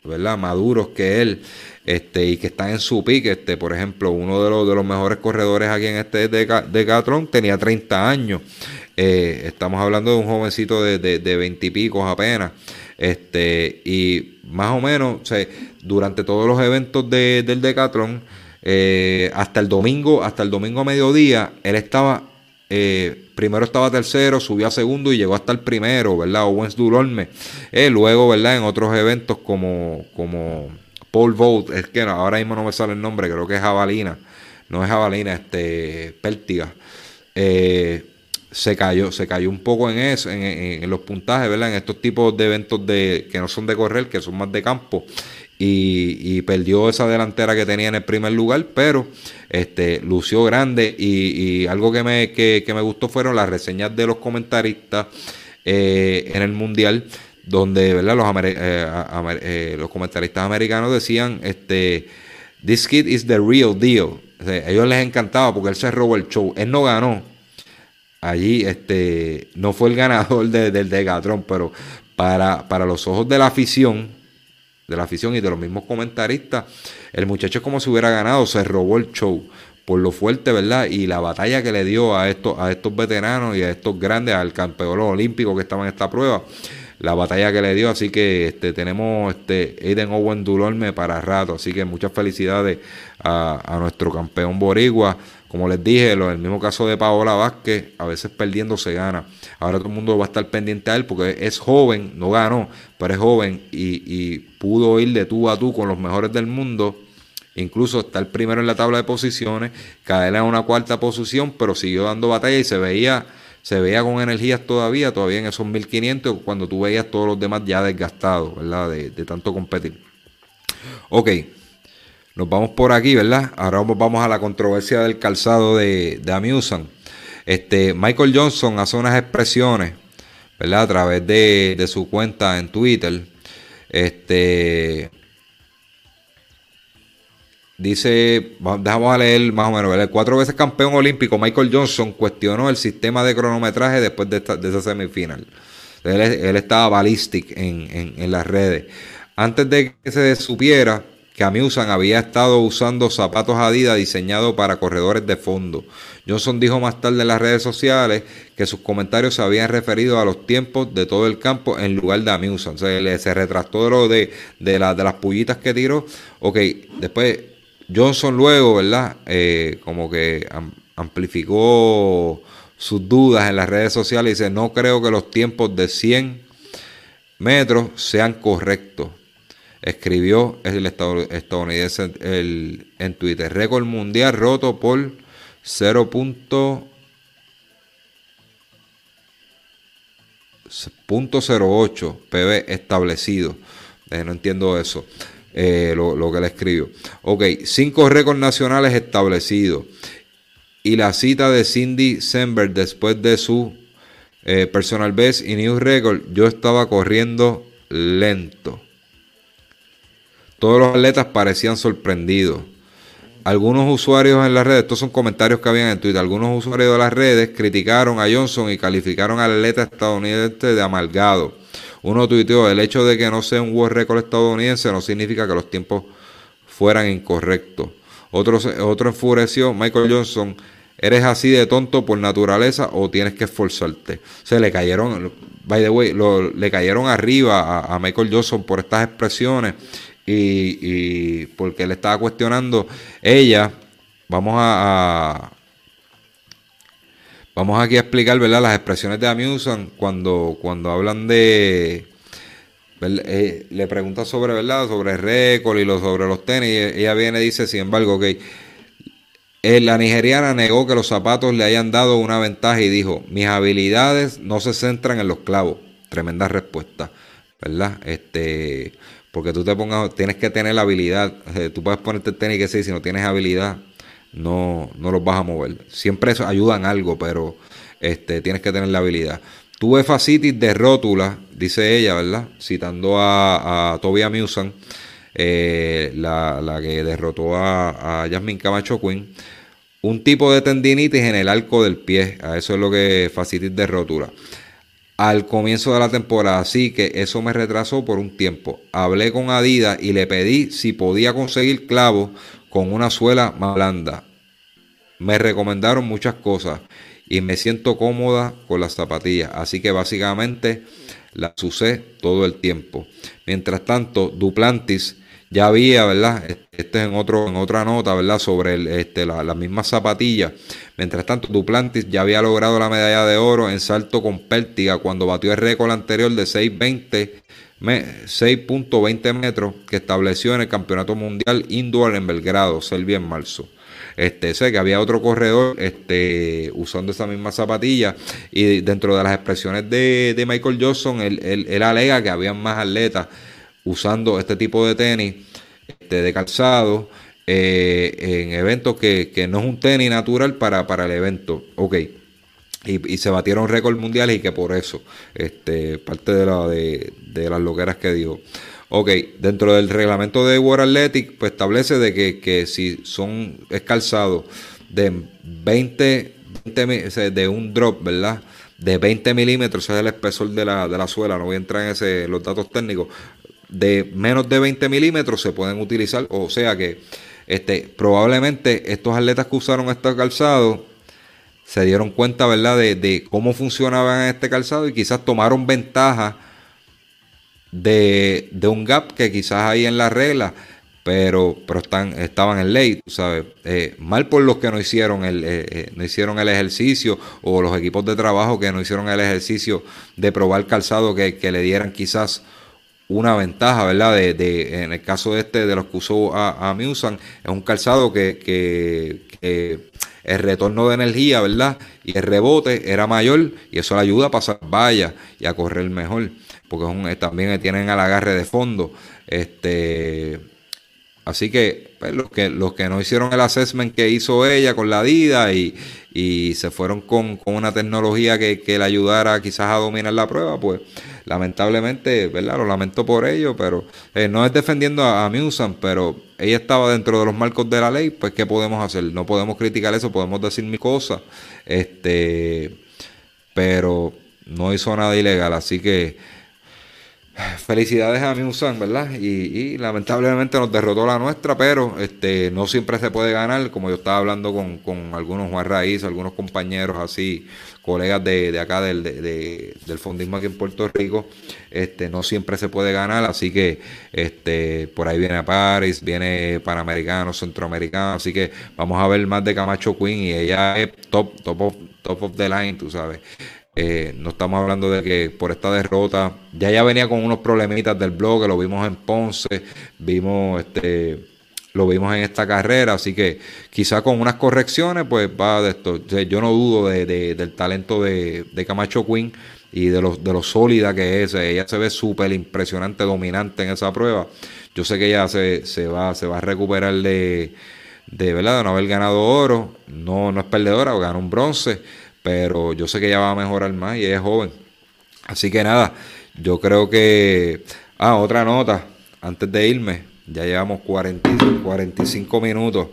Speaker 1: ¿verdad? maduros que él este, y que están en su pique. Este, por ejemplo, uno de los, de los mejores corredores aquí en este Decathlon tenía 30 años. Eh, estamos hablando de un jovencito de, de, 20 y pico apenas. Este, y más o menos, durante todos los eventos del Decathlon, eh, hasta el domingo, hasta el domingo a mediodía, él estaba eh, primero estaba tercero, subió a segundo y llegó hasta el primero, ¿verdad? Owens Dulorme. Eh, luego, ¿verdad? En otros eventos como, como Paul Vogt, es que ahora mismo no me sale el nombre, creo que es Jabalina. No es Jabalina, este, Pértiga. Eh, se cayó, se cayó un poco en eso, en, los puntajes, ¿verdad? En estos tipos de eventos de, que no son de correr, que son más de campo y, perdió esa delantera que tenía en el primer lugar, pero este, lució grande y, algo que me, que, me gustó fueron las reseñas de los comentaristas eh, en el Mundial, donde ¿verdad? Los, eh, eh, los comentaristas americanos decían, este, this kid is the real deal. a ellos les encantaba porque él se robó el show. Él no ganó. Allí este, no fue el ganador del Degatron, pero para, para los ojos de la afición, de la afición y de los mismos comentaristas, el muchacho es como si hubiera ganado, se robó el show por lo fuerte, ¿verdad? Y la batalla que le dio a estos, a estos veteranos y a estos grandes, al campeón olímpico que estaba en esta prueba, la batalla que le dio, así que este, tenemos este Aiden Owen Dulorme para rato, así que muchas felicidades a, a nuestro campeón boricua, como les dije, lo, el mismo caso de Paola Vázquez, a veces perdiendo se gana. Ahora todo el mundo va a estar pendiente a él porque es joven, no ganó, pero es joven y, pudo ir de tú a tú con los mejores del mundo. Incluso está el primero en la tabla de posiciones, caer en una cuarta posición, pero siguió dando batalla y se veía, se veía con energías todavía, todavía en esos 1500, cuando tú veías todos los demás ya desgastados, ¿verdad? De, de tanto competir. Ok. Nos vamos por aquí, ¿verdad? Ahora vamos a la controversia del calzado de, de Amusan. Este, Michael Johnson hace unas expresiones, ¿verdad? A través de, su cuenta en Twitter. Este. Dice, dejamos a leer más o menos, ¿verdad? Cuatro veces campeón olímpico, Michael Johnson cuestionó el sistema de cronometraje después de, esta, de esa semifinal. Él, estaba ballistic en, en las redes. Antes de que se supiera que Amusan había estado usando zapatos Adidas diseñados para corredores de fondo. Johnson dijo más tarde en las redes sociales que sus comentarios se habían referido a los tiempos de todo el campo en lugar de Amusan. Se, se retractó de, lo de, de las pullitas que tiró. Ok, después Johnson luego, ¿verdad? Eh, como que amplificó sus dudas en las redes sociales y dice, no creo que los tiempos de 100 metros sean correctos escribió el estadounidense en Twitter. Récord mundial roto por 0.08 PB establecido. Eh, no entiendo eso. Eh, lo, que le escribió. Ok, cinco récords nacionales establecidos. Y la cita de Cindy Sember después de su eh, personal best y new record. Yo estaba corriendo lento. Todos los atletas parecían sorprendidos. Algunos usuarios en las redes, estos son comentarios que habían en Twitter, algunos usuarios de las redes criticaron a Johnson y calificaron al atleta estadounidense de amargado. Uno tuiteó, el hecho de que no sea un World Record estadounidense no significa que los tiempos fueran incorrectos. Otro, otro enfureció, Michael Johnson, ¿eres así de tonto por naturaleza o tienes que esforzarte? Se le cayeron, by the way, le cayeron arriba a, a Michael Johnson por estas expresiones y, porque le estaba cuestionando ella, vamos a, vamos aquí a explicar, ¿verdad? Las expresiones de Amusan cuando, cuando hablan de eh, le pregunta sobre, ¿verdad? Sobre el récord y lo, sobre los tenis. ella viene y dice, sin embargo, ok. Eh, la nigeriana negó que los zapatos le hayan dado una ventaja y dijo, mis habilidades no se centran en los clavos. Tremenda respuesta. ¿verdad? Este, porque tú te pongas, tienes que tener la habilidad. Tú puedes ponerte el tenis que sí, si no tienes habilidad, no, no los vas a mover. Siempre eso ayudan algo, pero este, tienes que tener la habilidad. Tuve facitis de rótula, dice ella, ¿verdad? Citando a, a Toby Musan, eh, la, que derrotó a, a Jasmine Camacho Quinn. Un tipo de tendinitis en el arco del pie. A eso es lo que facitis de rótula al comienzo de la temporada, así que eso me retrasó por un tiempo. Hablé con Adidas y le pedí si podía conseguir clavos con una suela más blanda. Me recomendaron muchas cosas y me siento cómoda con las zapatillas, así que básicamente las usé todo el tiempo. Mientras tanto, Duplantis ya había, ¿verdad? Este es en, otro, en otra nota, ¿verdad? Sobre el, este, las la mismas zapatillas. Mientras tanto, Duplantis ya había logrado la medalla de oro en salto con pértiga cuando batió el récord anterior de 6.20 metros que estableció en el Campeonato Mundial Indoor en Belgrado, Serbia, en marzo. Este, sé que había otro corredor este, usando esa misma zapatilla y dentro de las expresiones de, de Michael Johnson, él, él, él alega que había más atletas usando este tipo de tenis este, de calzado eh, en eventos que, no es un tenis natural para, para el evento. Ok. Y, se batieron récords mundiales y que por eso, este, parte de, la, de, las loqueras que dijo. Ok, dentro del reglamento de World Athletic, pues establece de que, si son, es de 20, 20, de un drop, ¿verdad? De 20 milímetros, ese es el espesor de la, de la suela, no voy a entrar en ese, los datos técnicos, de menos de 20 milímetros se pueden utilizar. O sea que este, probablemente estos atletas que usaron este calzado se dieron cuenta, ¿verdad?, de, cómo funcionaba este calzado y quizás tomaron ventaja de, un gap que quizás hay en la regla, pero, pero están, estaban en ley, sabes. Eh, mal por los que no hicieron, el, eh, eh, no hicieron el ejercicio o los equipos de trabajo que no hicieron el ejercicio de probar calzado que, que le dieran quizás una ventaja, ¿verdad? De, de, en el caso de este, de los que usó a, a Musan, es un calzado que, que, el retorno de energía, ¿verdad? Y el rebote era mayor y eso le ayuda a pasar vallas y a correr mejor, porque un, también tienen al agarre de fondo. Este, así que, pues, los que los que no hicieron el assessment que hizo ella con la DIDA y, y se fueron con, con una tecnología que, que, le ayudara quizás a dominar la prueba, pues lamentablemente, ¿verdad? Lo lamento por ello, pero eh, no es defendiendo a, a Musan, pero ella estaba dentro de los marcos de la ley, pues ¿qué podemos hacer? No podemos criticar eso, podemos decir mi cosa, este, pero no hizo nada ilegal, así que felicidades a Musan, ¿verdad? Y, lamentablemente nos derrotó la nuestra, pero este no siempre se puede ganar, como yo estaba hablando con, con algunos Juan Raíz, algunos compañeros así, colegas de, de acá del, de, del fondismo aquí en Puerto Rico, este no siempre se puede ganar, así que este por ahí viene Paris, viene Panamericano, Centroamericano, así que vamos a ver más de Camacho Queen y ella es top, top of, top of the line, tú sabes. Eh, no estamos hablando de que por esta derrota, ya ya venía con unos problemitas del blog, lo vimos en Ponce, vimos este lo vimos en esta carrera, así que quizá con unas correcciones, pues va de esto. yo no dudo de, del talento de, Camacho Quinn y de lo, de lo sólida que es. Ella se ve súper impresionante, dominante en esa prueba. Yo sé que ella se, se, va, se va a recuperar de, de, ¿verdad? de no haber ganado oro. No, no es perdedora, ganó un bronce pero yo sé que ella va a mejorar más y ella es joven. Así que nada, yo creo que... Ah, otra nota, antes de irme, ya llevamos 40, 45 minutos.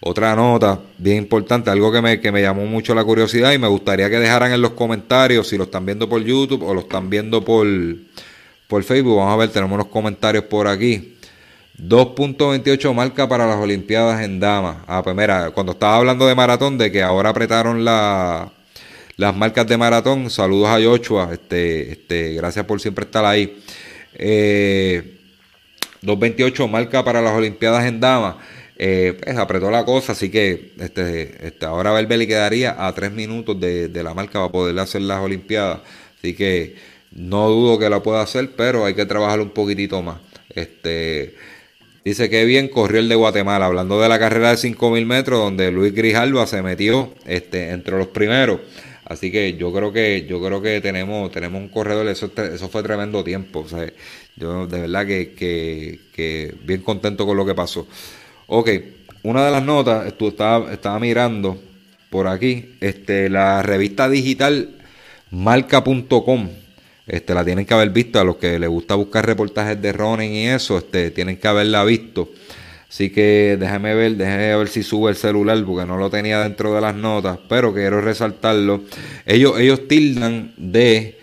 Speaker 1: Otra nota bien importante, algo que me, que me llamó mucho la curiosidad y me gustaría que dejaran en los comentarios si lo están viendo por YouTube o lo están viendo por, por Facebook. Vamos a ver, tenemos unos comentarios por aquí. 2.28 marca para las Olimpiadas en Damas. Ah, pues mira, cuando estaba hablando de maratón, de que ahora apretaron la, las marcas de maratón, saludos a Joshua, este, este, gracias por siempre estar ahí. 2.28 eh, marca para las Olimpiadas en Damas. Eh, pues apretó la cosa, así que este, este, ahora Belbeli quedaría a 3 minutos de, de la marca para poder hacer las Olimpiadas. Así que no dudo que la pueda hacer, pero hay que trabajar un poquitito más. Este, Dice que bien corrió el de Guatemala, hablando de la carrera de 5.000 metros, donde Luis Grijalva se metió este, entre los primeros. Así que yo creo que yo creo que tenemos tenemos un corredor, eso, eso fue tremendo tiempo. O sea, yo de verdad que, que, bien contento con lo que pasó. Ok, una de las notas, estaba, estaba mirando por aquí, este, la revista digital marca.com. Este, la tienen que haber visto a los que les gusta buscar reportajes de running y eso, este, tienen que haberla visto. Así que déjame ver, déjame ver si sube el celular porque no lo tenía dentro de las notas, pero quiero resaltarlo. Ellos, ellos tildan de,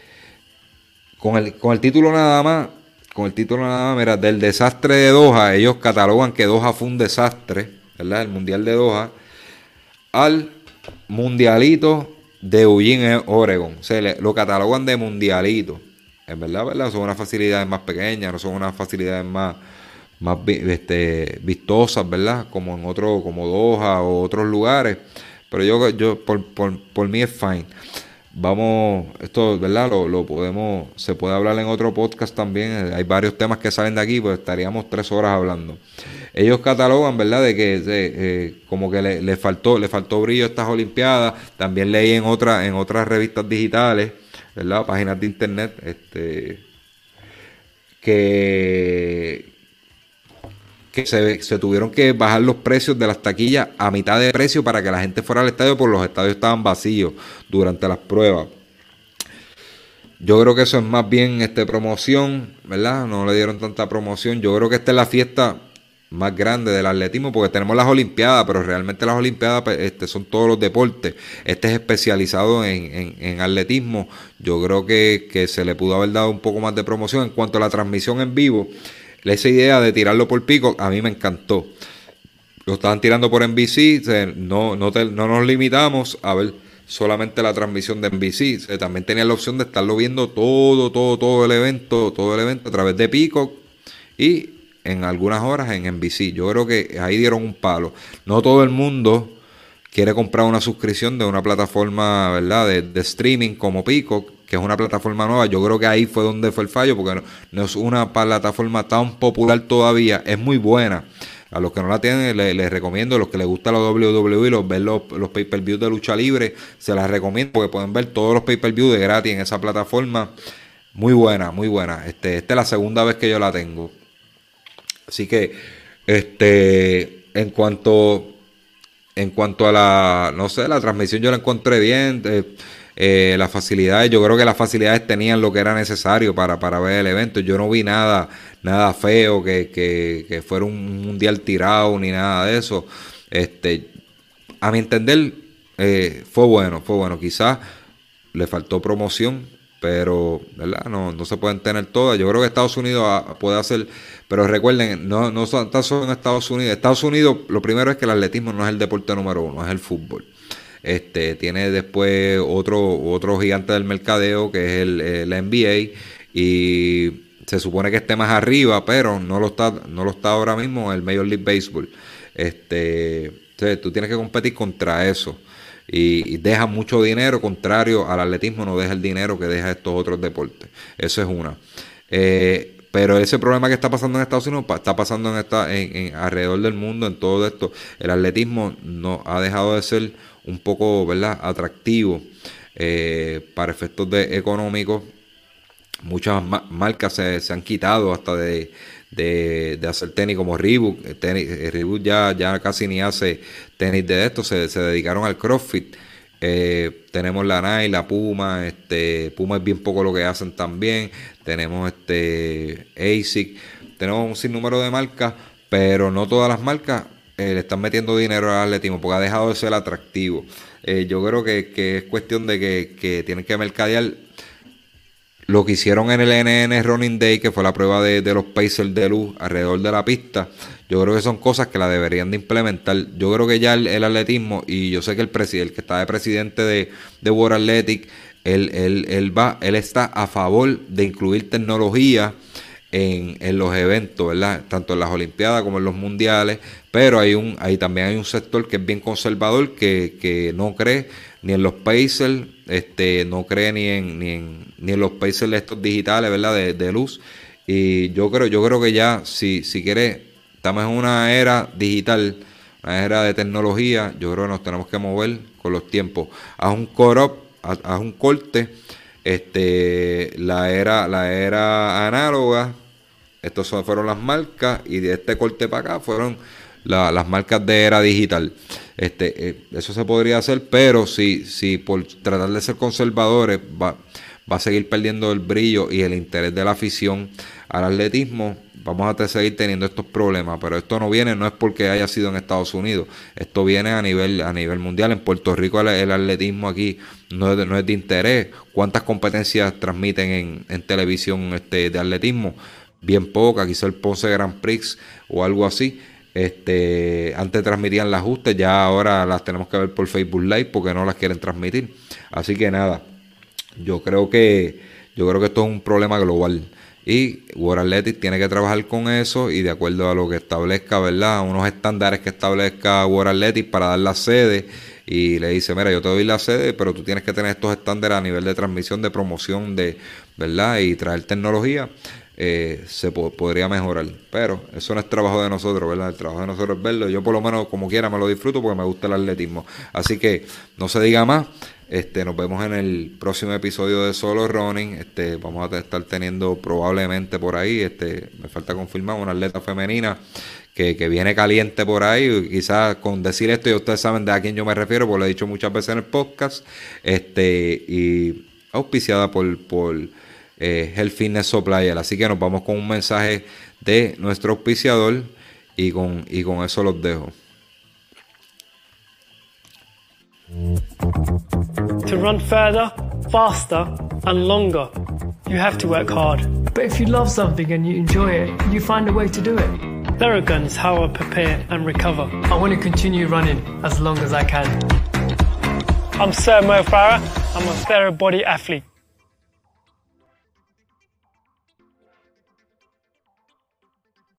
Speaker 1: con el, con el título nada más, con el título nada más, mira, del desastre de Doha, ellos catalogan que Doha fue un desastre ¿verdad? El Mundial de Doha, al Mundialito de Eugene, Oregon. Se lo catalogan de Mundialito. En verdad, ¿verdad? Son unas facilidades más pequeñas, no son unas facilidades más, más este, vistosas, ¿verdad? Como en otro, como Doha o otros lugares. Pero yo, yo por, por, por mí es fine. Vamos, esto, ¿verdad? Lo, lo, podemos, se puede hablar en otro podcast también. Hay varios temas que salen de aquí, pues estaríamos tres horas hablando ellos catalogan, ¿verdad? De que eh, como que le, faltó, le faltó brillo a estas Olimpiadas. También leí en otra, en otras revistas digitales, ¿verdad? Páginas de internet, este que, que se, se, tuvieron que bajar los precios de las taquillas a mitad de precio para que la gente fuera al estadio, porque los estadios estaban vacíos durante las pruebas. Yo creo que eso es más bien este promoción, ¿verdad? No le dieron tanta promoción. Yo creo que esta es la fiesta más grande del atletismo, porque tenemos las Olimpiadas, pero realmente las Olimpiadas pues, este, son todos los deportes. Este es especializado en, en, atletismo. Yo creo que, que, se le pudo haber dado un poco más de promoción en cuanto a la transmisión en vivo. Esa idea de tirarlo por pico a mí me encantó. Lo estaban tirando por NBC, no, no, no nos limitamos a ver solamente la transmisión de NBC. también tenía la opción de estarlo viendo todo, todo, todo el evento, todo el evento a través de Pico y en algunas horas en NBC. Yo creo que ahí dieron un palo. No todo el mundo quiere comprar una suscripción de una plataforma, ¿verdad? De, streaming como Pico, que es una plataforma nueva. Yo creo que ahí fue donde fue el fallo, porque no, es una plataforma tan popular todavía. Es muy buena. A los que no la tienen, les, recomiendo, a los que les gusta la WWE, los, ver los, los pay-per-view de lucha libre, se las recomiendo porque pueden ver todos los pay-per-view de gratis en esa plataforma. Muy buena, muy buena. Este, esta es la segunda vez que yo la tengo. Así que, este, en cuanto, en cuanto a la, no sé, la transmisión yo la encontré bien. Eh, eh, las facilidades, yo creo que las facilidades tenían lo que era necesario para, para ver el evento. Yo no vi nada, nada feo, que, que, que fuera un mundial tirado ni nada de eso. Este, a mi entender, eh, fue bueno, fue bueno. Quizás le faltó promoción, pero ¿verdad? No, no se pueden tener todas. Yo creo que Estados Unidos ah, puede hacer, pero recuerden, no, no está solo en Estados Unidos. Estados Unidos, lo primero es que el atletismo no es el deporte número uno, es el fútbol. Este, tiene después otro, otro gigante del mercadeo que es el, NBA y se supone que esté más arriba, pero no lo está, no lo está ahora mismo el Major League Baseball. Este, tú tienes que competir contra eso y, deja mucho dinero, contrario al atletismo, no deja el dinero que deja estos otros deportes. Eso es una. Eh, pero ese problema que está pasando en Estados Unidos está pasando en esta, en, alrededor del mundo, en todo esto. El atletismo no ha dejado de ser un poco, ¿verdad?, atractivo eh, para efectos económicos. Muchas marcas se, se han quitado hasta de, de, hacer tenis como Reebok. Eh, tenis, eh, Reebok ya, ya casi ni hace tenis de esto, se, dedicaron al CrossFit. Eh, tenemos la Nike, la Puma, este, Puma es bien poco lo que hacen también. Tenemos este ASIC, tenemos un sinnúmero de marcas, pero no todas las marcas le están metiendo dinero al atletismo porque ha dejado de ser atractivo. yo creo que, que, es cuestión de que, que tienen que mercadear lo que hicieron en el NN Running Day, que fue la prueba de, los Pacers de luz alrededor de la pista, yo creo que son cosas que la deberían de implementar. Yo creo que ya el, atletismo, y yo sé que el presidente, que está de presidente de, de World Athletic, él, él, va, él está a favor de incluir tecnología en, en, los eventos, ¿verdad? Tanto en las Olimpiadas como en los mundiales, pero hay un, ahí también hay un sector que es bien conservador, que, que no cree ni en los Pacers, este, no cree ni en, ni en, ni en los Pacers estos digitales, ¿verdad? De, luz. Y yo creo, yo creo que ya, si, si quiere, estamos en una era digital, una era de tecnología, yo creo que nos tenemos que mover con los tiempos. Haz un core haz un corte. Este, la era, la era análoga, estos fueron las marcas, y de este corte para acá fueron las marcas de era digital. Este, eh, eso se podría hacer, pero si, si por tratar de ser conservadores va, va a seguir perdiendo el brillo y el interés de la afición al atletismo, vamos a seguir teniendo estos problemas, pero esto no viene, no es porque haya sido en Estados Unidos, esto viene a nivel, a nivel mundial. En Puerto Rico el, atletismo aquí no es, de, no es de interés. ¿Cuántas competencias transmiten en, en televisión este, de atletismo? Bien poca, quizá el Ponce Grand Prix o algo así. Este, antes transmitían las ajustes, ya ahora las tenemos que ver por Facebook Live porque no las quieren transmitir. Así que nada, yo creo que yo creo que esto es un problema global. Y World Athletics tiene que trabajar con eso y de acuerdo a lo que establezca, ¿verdad? Unos estándares que establezca World Athletics para dar la sede y le dice, mira, yo te doy la sede, pero tú tienes que tener estos estándares a nivel de transmisión, de promoción, de, ¿verdad? Y traer tecnología, eh, se podría mejorar. Pero eso no es trabajo de nosotros, ¿verdad? El trabajo de nosotros es verlo. Yo por lo menos como quiera me lo disfruto porque me gusta el atletismo. Así que no se diga más. Este, nos vemos en el próximo episodio de Solo Running. Este, vamos a estar teniendo probablemente por ahí, este, me falta confirmar, una atleta femenina que, viene caliente por ahí. Quizás con decir esto, y ustedes saben de a quién yo me refiero, porque lo he dicho muchas veces en el podcast. Este, y auspiciada por, por eh, Health Fitness Supplier. Así que nos vamos con un mensaje de nuestro auspiciador y con, y con eso los dejo.
Speaker 3: To run further, faster, and longer, you have to work hard.
Speaker 4: But if you love something and you enjoy it, you find a way to do it.
Speaker 3: Theragun is how I prepare and recover.
Speaker 4: I want to continue running as long as I can.
Speaker 3: I'm Sir Mo Farah. I'm a Therabody athlete.